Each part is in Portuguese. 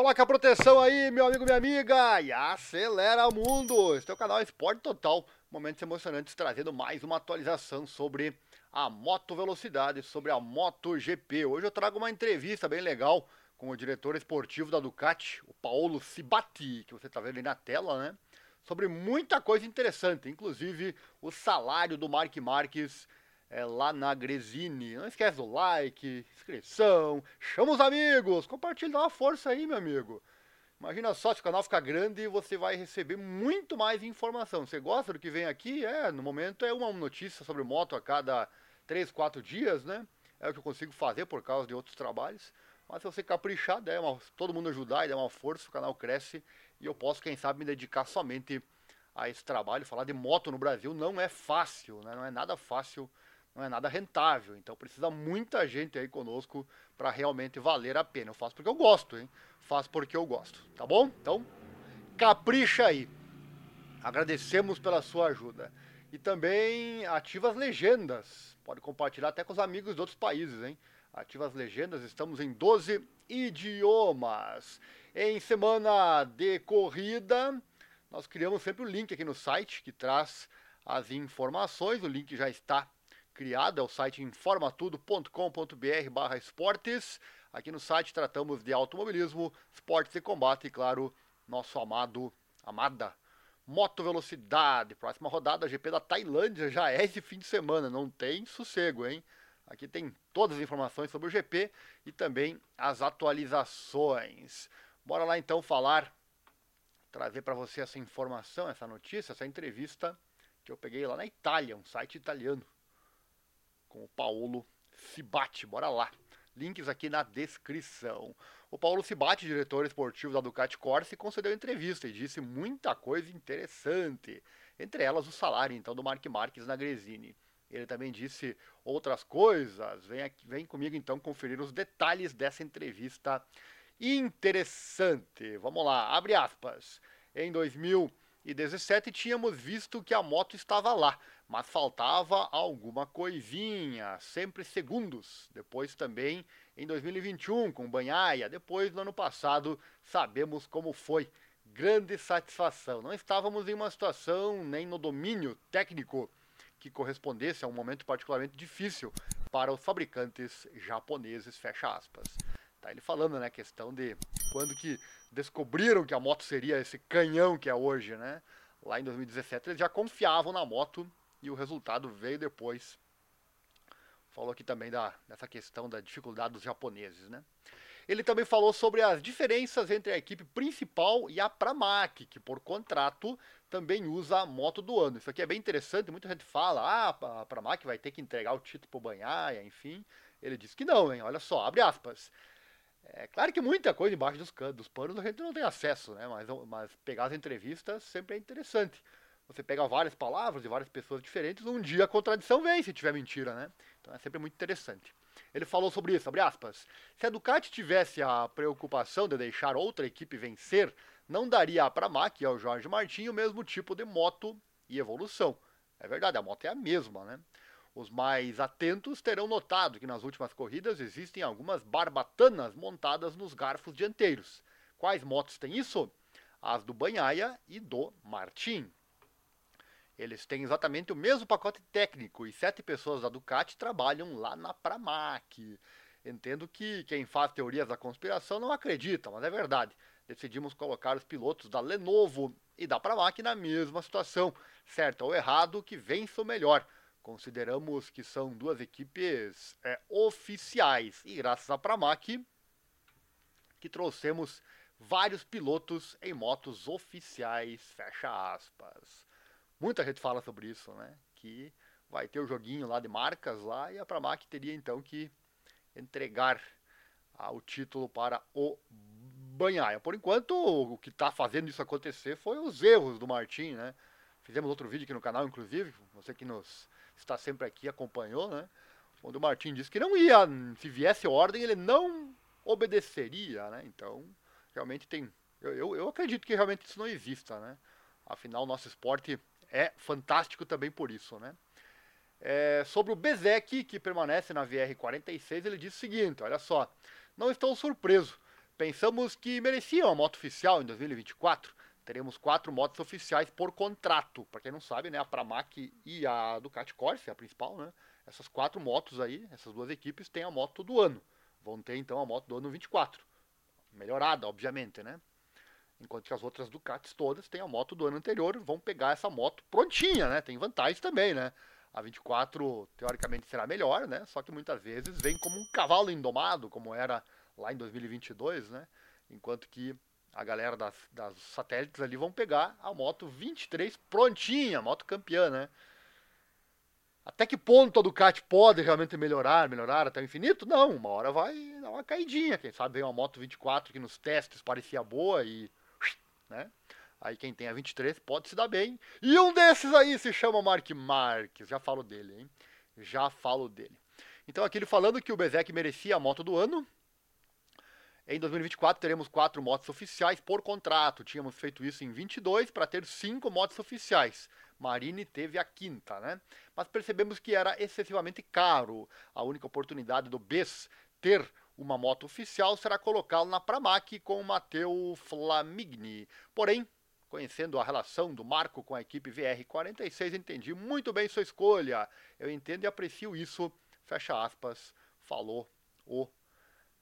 Coloca a proteção aí, meu amigo, minha amiga, e acelera o mundo. Este é o canal Esporte Total, momentos emocionantes trazendo mais uma atualização sobre a moto velocidade, sobre a MotoGP. Hoje eu trago uma entrevista bem legal com o diretor esportivo da Ducati, o Paulo Cibatti, que você está vendo aí na tela, né? Sobre muita coisa interessante, inclusive o salário do Mark Marques é, lá na Gresini. Não esquece do like, inscrição, chama os amigos, compartilha, dá uma força aí, meu amigo. Imagina só se o canal ficar grande você vai receber muito mais informação. Você gosta do que vem aqui? É, no momento é uma notícia sobre moto a cada 3, 4 dias, né? É o que eu consigo fazer por causa de outros trabalhos. Mas se você caprichar, der uma, todo mundo ajudar e der uma força, o canal cresce e eu posso, quem sabe, me dedicar somente a esse trabalho. Falar de moto no Brasil não é fácil, né? não é nada fácil não é nada rentável. Então precisa muita gente aí conosco para realmente valer a pena. Eu faço porque eu gosto, hein? Faço porque eu gosto, tá bom? Então, capricha aí. Agradecemos pela sua ajuda. E também ativa as legendas. Pode compartilhar até com os amigos de outros países, hein? Ativa as legendas, estamos em 12 idiomas. Em semana de corrida, nós criamos sempre o link aqui no site que traz as informações. O link já está criado, é o site informatudo.com.br barra esportes. Aqui no site tratamos de automobilismo, esportes e combate e, claro, nosso amado, amada Moto Velocidade. Próxima rodada, GP da Tailândia, já é esse fim de semana, não tem sossego, hein? Aqui tem todas as informações sobre o GP e também as atualizações. Bora lá então falar, trazer para você essa informação, essa notícia, essa entrevista que eu peguei lá na Itália, um site italiano com o Paulo Cibati. Bora lá. Links aqui na descrição. O Paulo Cibati, diretor esportivo da Ducati Corse, concedeu entrevista e disse muita coisa interessante. Entre elas o salário, então, do Mark Marques na Gresini. Ele também disse outras coisas. Vem, aqui, vem comigo, então, conferir os detalhes dessa entrevista interessante. Vamos lá, abre aspas. Em 2017 tínhamos visto que a moto estava lá, mas faltava alguma coisinha, sempre segundos. Depois também em 2021 com Banhaia, depois no ano passado sabemos como foi. Grande satisfação. Não estávamos em uma situação nem no domínio técnico que correspondesse a um momento particularmente difícil para os fabricantes japoneses, fecha aspas. Tá ele falando, né, questão de quando que descobriram que a moto seria esse canhão que é hoje, né? Lá em 2017 eles já confiavam na moto e o resultado veio depois. Falou aqui também da, dessa questão da dificuldade dos japoneses, né? Ele também falou sobre as diferenças entre a equipe principal e a Pramac, que por contrato também usa a moto do ano. Isso aqui é bem interessante, muita gente fala, ah, a Pramac vai ter que entregar o título para o Banhaia, enfim. Ele disse que não, hein? Olha só, abre aspas. É claro que muita coisa embaixo dos, dos panos a gente não tem acesso, né? Mas, mas pegar as entrevistas sempre é interessante você pega várias palavras de várias pessoas diferentes, um dia a contradição vem se tiver mentira, né? Então é sempre muito interessante. Ele falou sobre isso, abre aspas. Se a Ducati tivesse a preocupação de deixar outra equipe vencer, não daria a Pramac e ao Jorge Martin o mesmo tipo de moto e evolução. É verdade, a moto é a mesma, né? Os mais atentos terão notado que nas últimas corridas existem algumas barbatanas montadas nos garfos dianteiros. Quais motos têm isso? As do Banhaia e do Martin. Eles têm exatamente o mesmo pacote técnico e sete pessoas da Ducati trabalham lá na Pramac. Entendo que quem faz teorias da conspiração não acredita, mas é verdade. Decidimos colocar os pilotos da Lenovo e da Pramac na mesma situação, certo ou errado, que vença o melhor. Consideramos que são duas equipes é, oficiais e graças à Pramac que trouxemos vários pilotos em motos oficiais, fecha aspas. Muita gente fala sobre isso, né? Que vai ter o joguinho lá de marcas lá e a Pramac teria então que entregar ah, o título para o Banhaia. Por enquanto, o que está fazendo isso acontecer foi os erros do Martin, né? Fizemos outro vídeo aqui no canal, inclusive, você que nos está sempre aqui acompanhou, né? Onde o Martin disse que não ia, se viesse ordem, ele não obedeceria, né? Então, realmente tem. Eu, eu, eu acredito que realmente isso não exista, né? Afinal, nosso esporte é fantástico também por isso, né? É, sobre o Bezek, que permanece na VR46, ele diz o seguinte: olha só, não estou surpreso. Pensamos que mereciam a moto oficial em 2024. Teremos quatro motos oficiais por contrato. Para quem não sabe, né, a Pramac e a Ducati Corsa, a principal, né? Essas quatro motos aí, essas duas equipes têm a moto do ano. Vão ter então a moto do ano 24. Melhorada, obviamente, né? Enquanto que as outras Ducatis todas têm a moto do ano anterior, vão pegar essa moto prontinha, né? Tem vantagens também, né? A 24 teoricamente será melhor, né? Só que muitas vezes vem como um cavalo indomado, como era lá em 2022, né? Enquanto que a galera das, das satélites ali vão pegar a moto 23 prontinha, moto campeã, né? Até que ponto a Ducati pode realmente melhorar, melhorar até o infinito? Não, uma hora vai dar uma caidinha. Quem sabe vem uma moto 24 que nos testes parecia boa e. Né? Aí quem tem a 23 pode se dar bem. E um desses aí se chama Mark Marques. Já falo dele, hein? Já falo dele. Então aqui ele falando que o Bezek merecia a moto do ano. Em 2024 teremos quatro motos oficiais por contrato. Tínhamos feito isso em 22 para ter cinco motos oficiais. Marini teve a quinta, né? Mas percebemos que era excessivamente caro. A única oportunidade do BES ter uma moto oficial será colocá-lo na Pramac com o Matteo Flamigni. Porém, conhecendo a relação do Marco com a equipe VR46, entendi muito bem sua escolha. Eu entendo e aprecio isso. Fecha aspas, falou o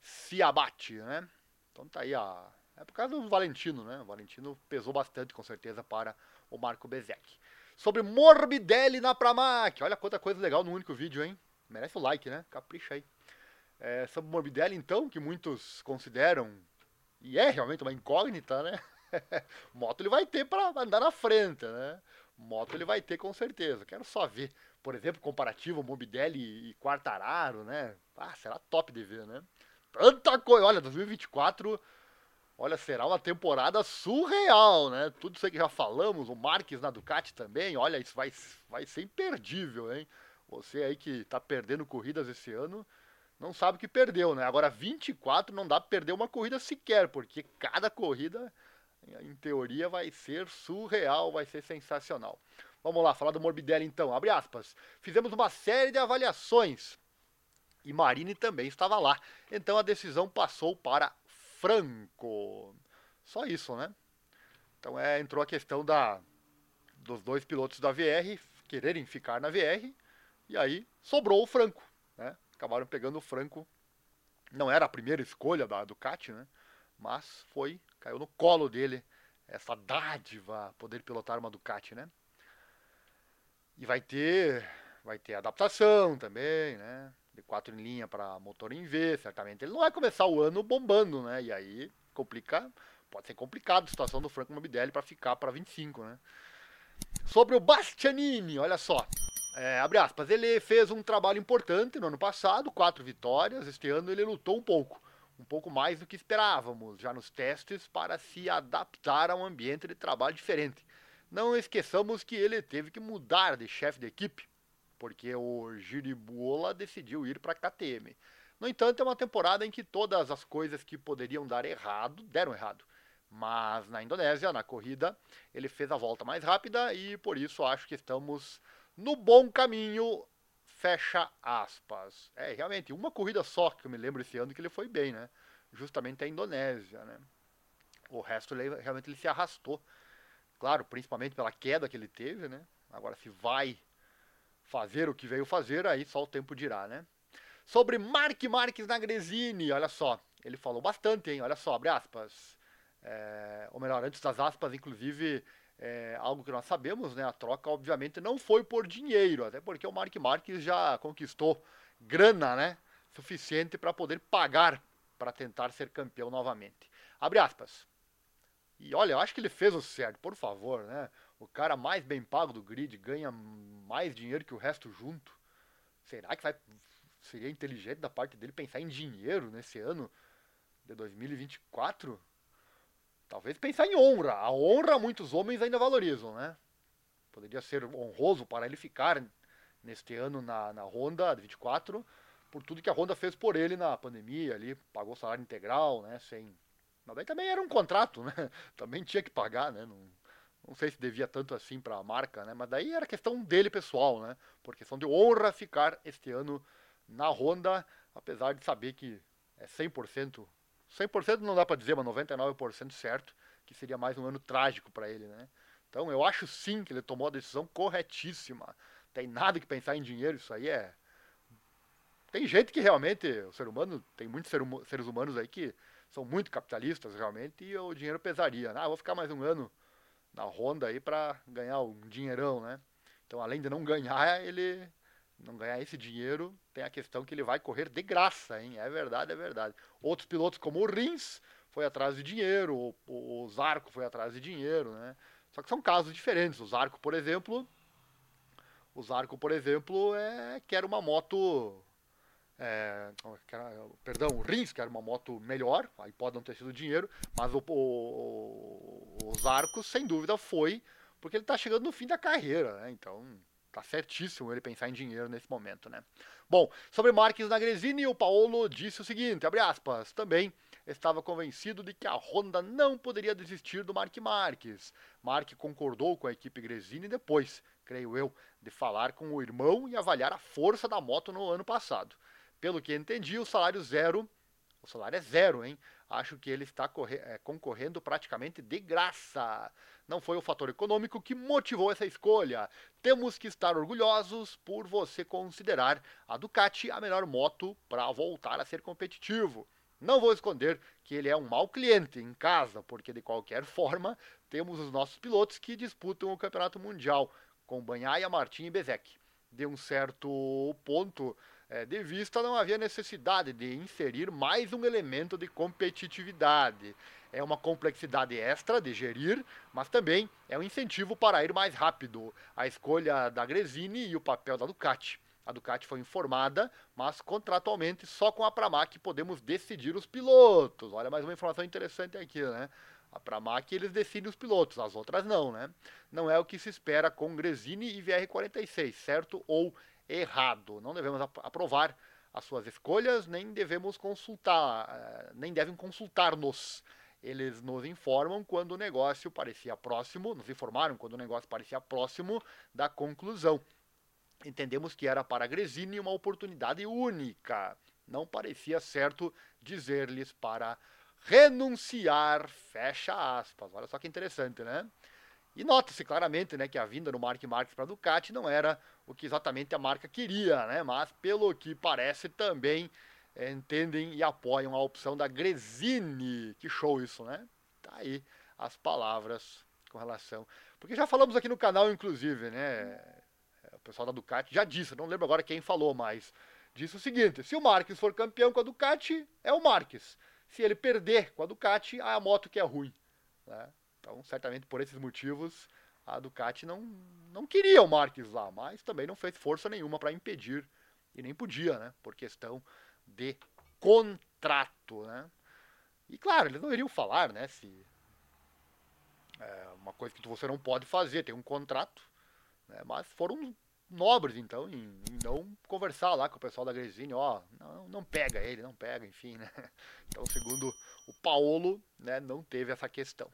Ciabate, né? Então tá aí a. É por causa do Valentino, né? O Valentino pesou bastante, com certeza, para o Marco Bezek sobre Morbidelli na Pramac. Olha quanta coisa legal no único vídeo, hein? Merece o like, né? Capricha aí. É, sobre Morbidelli, então, que muitos consideram, e é realmente uma incógnita, né? Moto ele vai ter para andar na frente, né? Moto ele vai ter com certeza. Quero só ver, por exemplo, comparativo Morbidelli e Quartararo, né? Ah, será top de ver, né? Tanta coisa. Olha, 2024 Olha, será uma temporada surreal, né? Tudo isso aí que já falamos, o Marques na Ducati também, olha, isso vai, vai ser imperdível, hein? Você aí que tá perdendo corridas esse ano, não sabe o que perdeu, né? Agora 24 não dá pra perder uma corrida sequer, porque cada corrida, em teoria, vai ser surreal, vai ser sensacional. Vamos lá, falar do Morbidelli então, abre aspas. Fizemos uma série de avaliações e Marini também estava lá. Então a decisão passou para Franco. Só isso, né? Então é, entrou a questão da, dos dois pilotos da VR quererem ficar na VR e aí sobrou o Franco, né? Acabaram pegando o Franco. Não era a primeira escolha da Ducati, né? Mas foi, caiu no colo dele essa dádiva poder pilotar uma Ducati, né? E vai ter, vai ter adaptação também, né? De quatro em linha para motor em V, certamente ele não vai começar o ano bombando, né? E aí complica, pode ser complicado a situação do Franco Morbidelli para ficar para 25, né? Sobre o Bastianini, olha só. É, abre aspas, ele fez um trabalho importante no ano passado, quatro vitórias. Este ano ele lutou um pouco, um pouco mais do que esperávamos, já nos testes, para se adaptar a um ambiente de trabalho diferente. Não esqueçamos que ele teve que mudar de chefe de equipe porque o Giribuola decidiu ir para a KTM. No entanto, é uma temporada em que todas as coisas que poderiam dar errado deram errado. Mas na Indonésia, na corrida, ele fez a volta mais rápida e por isso acho que estamos no bom caminho. Fecha aspas. É, realmente, uma corrida só que eu me lembro esse ano que ele foi bem, né? Justamente a Indonésia, né? O resto ele, realmente ele se arrastou. Claro, principalmente pela queda que ele teve, né? Agora, se vai fazer o que veio fazer, aí só o tempo dirá, né? Sobre Mark Marques na Gresini, olha só, ele falou bastante, hein? Olha só, abre aspas. É, ou melhor, antes das aspas, inclusive, é, algo que nós sabemos, né? A troca, obviamente, não foi por dinheiro, até porque o Mark Marques já conquistou grana, né? Suficiente para poder pagar para tentar ser campeão novamente. Abre aspas. E olha, eu acho que ele fez o certo, por favor, né? O cara mais bem pago do grid ganha mais dinheiro que o resto junto. Será que vai, seria inteligente da parte dele pensar em dinheiro nesse ano de 2024? Talvez pensar em honra. A honra muitos homens ainda valorizam, né? Poderia ser honroso para ele ficar neste ano na, na Honda 24 por tudo que a Honda fez por ele na pandemia ali, pagou salário integral, né, sem... Mas também era um contrato, né? Também tinha que pagar, né? Não, não sei se devia tanto assim para a marca, né? Mas daí era questão dele pessoal, né? Por questão de honra ficar este ano na Honda, apesar de saber que é 100% 100% não dá para dizer, mas 99% certo, que seria mais um ano trágico para ele, né? Então eu acho sim que ele tomou a decisão corretíssima. Tem nada que pensar em dinheiro, isso aí é. Tem gente que realmente, o ser humano, tem muitos seres humanos aí que são muito capitalistas realmente e o dinheiro pesaria. Ah, vou ficar mais um ano na Honda aí para ganhar um dinheirão, né? Então, além de não ganhar, ele não ganhar esse dinheiro, tem a questão que ele vai correr de graça, hein? É verdade, é verdade. Outros pilotos como o Rins foi atrás de dinheiro, o, o, Zarco foi atrás de dinheiro, né? Só que são casos diferentes. O Zarco, por exemplo, o Zarco, por exemplo, é, quer uma moto é, perdão, o Rins, que era uma moto melhor, aí pode não ter sido dinheiro, mas o, o, os arcos, sem dúvida, foi porque ele está chegando no fim da carreira, né? Então tá certíssimo ele pensar em dinheiro nesse momento, né? Bom, sobre Marques na Gresini, o Paulo disse o seguinte, abre aspas, também estava convencido de que a Honda não poderia desistir do Mark Marques. Mark concordou com a equipe Gresini depois, creio eu, de falar com o irmão e avaliar a força da moto no ano passado. Pelo que entendi, o salário zero, o salário é zero, hein? Acho que ele está é, concorrendo praticamente de graça. Não foi o fator econômico que motivou essa escolha. Temos que estar orgulhosos por você considerar a Ducati a melhor moto para voltar a ser competitivo. Não vou esconder que ele é um mau cliente em casa, porque de qualquer forma temos os nossos pilotos que disputam o campeonato mundial, com Banhaia, Martin e Bezek. De um certo ponto, de vista, não havia necessidade de inserir mais um elemento de competitividade. É uma complexidade extra de gerir, mas também é um incentivo para ir mais rápido. A escolha da Gresini e o papel da Ducati. A Ducati foi informada, mas contratualmente só com a Pramac podemos decidir os pilotos. Olha mais uma informação interessante aqui, né? A Pramac eles decidem os pilotos, as outras não, né? Não é o que se espera com Gresini e VR46, certo ou errado. Não devemos aprovar as suas escolhas, nem devemos consultar, eh, nem devem consultar-nos. Eles nos informam quando o negócio parecia próximo, nos informaram quando o negócio parecia próximo da conclusão. Entendemos que era para Gresini uma oportunidade única. Não parecia certo dizer-lhes para renunciar, fecha aspas. Olha só que interessante, né? E nota-se claramente né, que a vinda do Mark Marques para a Ducati não era o que exatamente a marca queria, né? mas pelo que parece também é, entendem e apoiam a opção da Gresini. Que show isso, né? Tá aí as palavras com relação. Porque já falamos aqui no canal, inclusive, né? É, o pessoal da Ducati já disse, não lembro agora quem falou, mas disse o seguinte: se o Marques for campeão com a Ducati, é o Marques. Se ele perder com a Ducati, a moto que é ruim. Né? Então, certamente por esses motivos, a Ducati não, não queria o Marques lá, mas também não fez força nenhuma para impedir, e nem podia, né? Por questão de contrato, né? E claro, eles não iriam falar, né? Se é uma coisa que você não pode fazer, tem um contrato, né? Mas foram nobres, então, em, em, não conversar lá com o pessoal da Gresini, ó, não, não pega ele, não pega, enfim, né? Então, segundo o Paolo, né, não teve essa questão.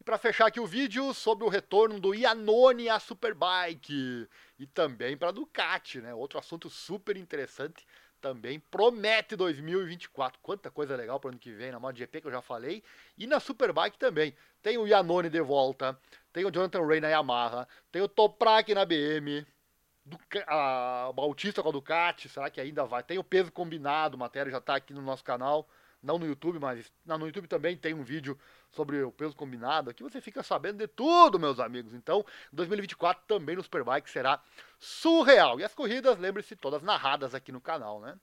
E para fechar aqui o vídeo, sobre o retorno do Iannone à Superbike e também para Ducati, né? Outro assunto super interessante, também promete 2024. Quanta coisa legal para o ano que vem na MotoGP que eu já falei e na Superbike também. Tem o Iannone de volta, tem o Jonathan Ray na Yamaha, tem o Toprak na BM, a Bautista com a Ducati, será que ainda vai? Tem o peso combinado, matéria já está aqui no nosso canal não no YouTube, mas no YouTube também tem um vídeo sobre o peso combinado. Aqui você fica sabendo de tudo, meus amigos. Então, 2024 também no Superbike será surreal. E as corridas, lembre-se, todas narradas aqui no canal, né?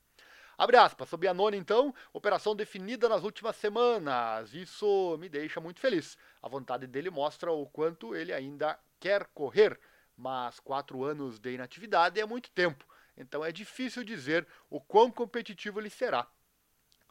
Abre aspas, sobre a nona então, operação definida nas últimas semanas. Isso me deixa muito feliz. A vontade dele mostra o quanto ele ainda quer correr, mas quatro anos de inatividade é muito tempo. Então é difícil dizer o quão competitivo ele será.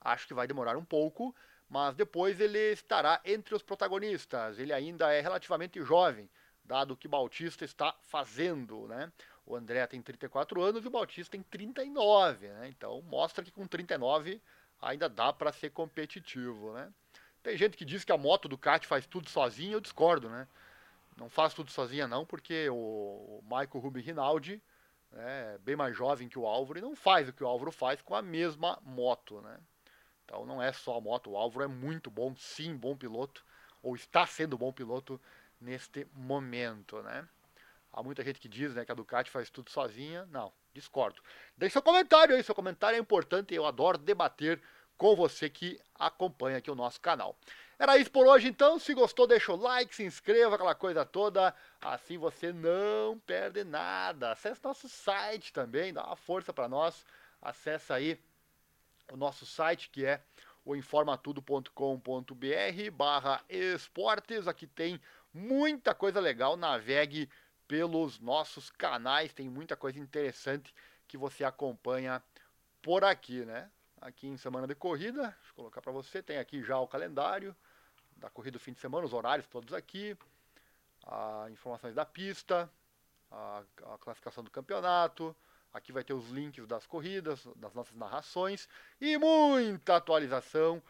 Acho que vai demorar um pouco, mas depois ele estará entre os protagonistas. Ele ainda é relativamente jovem, dado que Bautista está fazendo, né? O André tem 34 anos e o Bautista tem 39, né? Então mostra que com 39 ainda dá para ser competitivo, né? Tem gente que diz que a moto do Kart faz tudo sozinha, eu discordo, né? Não faz tudo sozinha não, porque o Michael Rubin Rinaldi é bem mais jovem que o Álvaro e não faz o que o Álvaro faz com a mesma moto, né? Então não é só a moto, o Álvaro é muito bom, sim, bom piloto, ou está sendo bom piloto neste momento, né? Há muita gente que diz né, que a Ducati faz tudo sozinha. Não, discordo. Deixe seu comentário aí, seu comentário é importante, eu adoro debater com você que acompanha aqui o nosso canal. Era isso por hoje então. Se gostou, deixa o like, se inscreva, aquela coisa toda. Assim você não perde nada. Acesse nosso site também, dá uma força para nós. Acesse aí o nosso site que é o informatudo.com.br barra esportes. Aqui tem muita coisa legal. Navegue pelos nossos canais, tem muita coisa interessante que você acompanha por aqui, né? Aqui em semana de corrida, deixa eu colocar para você, tem aqui já o calendário da corrida do fim de semana, os horários todos aqui, as informações da pista, a, a classificação do campeonato, aqui vai ter os links das corridas, das nossas narrações e muita atualização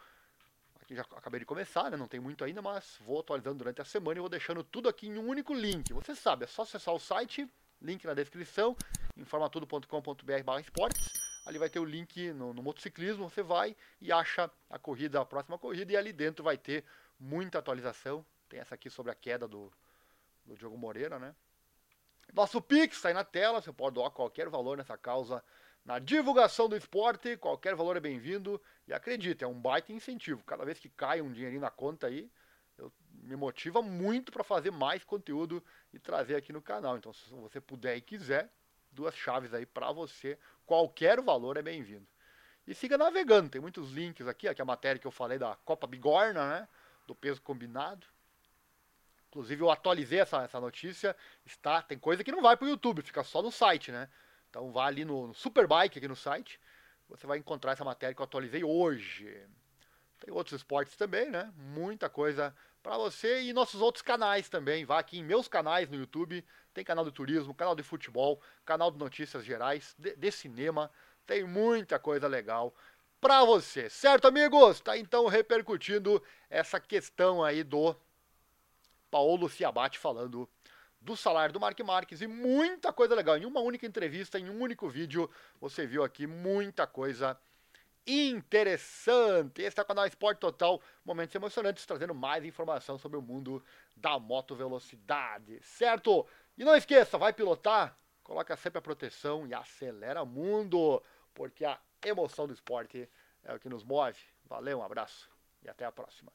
que já acabei de começar, né? Não tem muito ainda, mas vou atualizando durante a semana e vou deixando tudo aqui em um único link. Você sabe, é só acessar o site, link na descrição, informatudo.com.br esportes. Ali vai ter o link no, no, motociclismo, você vai e acha a corrida, a próxima corrida, e ali dentro vai ter muita atualização. Tem essa aqui sobre a queda do, do Diogo Moreira, né? Nosso Pix está aí na tela, você pode doar qualquer valor nessa causa na divulgação do esporte, qualquer valor é bem-vindo. E acredite, é um baita incentivo. Cada vez que cai um dinheirinho na conta aí, eu, me motiva muito para fazer mais conteúdo e trazer aqui no canal. Então, se você puder e quiser, duas chaves aí para você. Qualquer valor é bem-vindo. E siga navegando, tem muitos links aqui, aqui a matéria que eu falei da Copa Bigorna, né? Do peso combinado. Inclusive eu atualizei essa, essa notícia, está, tem coisa que não vai para o YouTube, fica só no site, né? Então vá ali no, Superbike aqui no site, você vai encontrar essa matéria que eu atualizei hoje. Tem outros esportes também, né? Muita coisa para você e nossos outros canais também. Vá aqui em meus canais no YouTube, tem canal de turismo, canal de futebol, canal de notícias gerais, de, de cinema, tem muita coisa legal para você, certo, amigos? Tá então repercutindo essa questão aí do Paulo Ciabatti falando do salário do Mark Marques e muita coisa legal. Em uma única entrevista, em um único vídeo, você viu aqui muita coisa interessante. Esse é o canal Esporte Total, momentos emocionantes, trazendo mais informação sobre o mundo da moto velocidade, certo? E não esqueça, vai pilotar, coloca sempre a proteção e acelera o mundo, porque a emoção do esporte é o que nos move. Valeu, um abraço e até a próxima.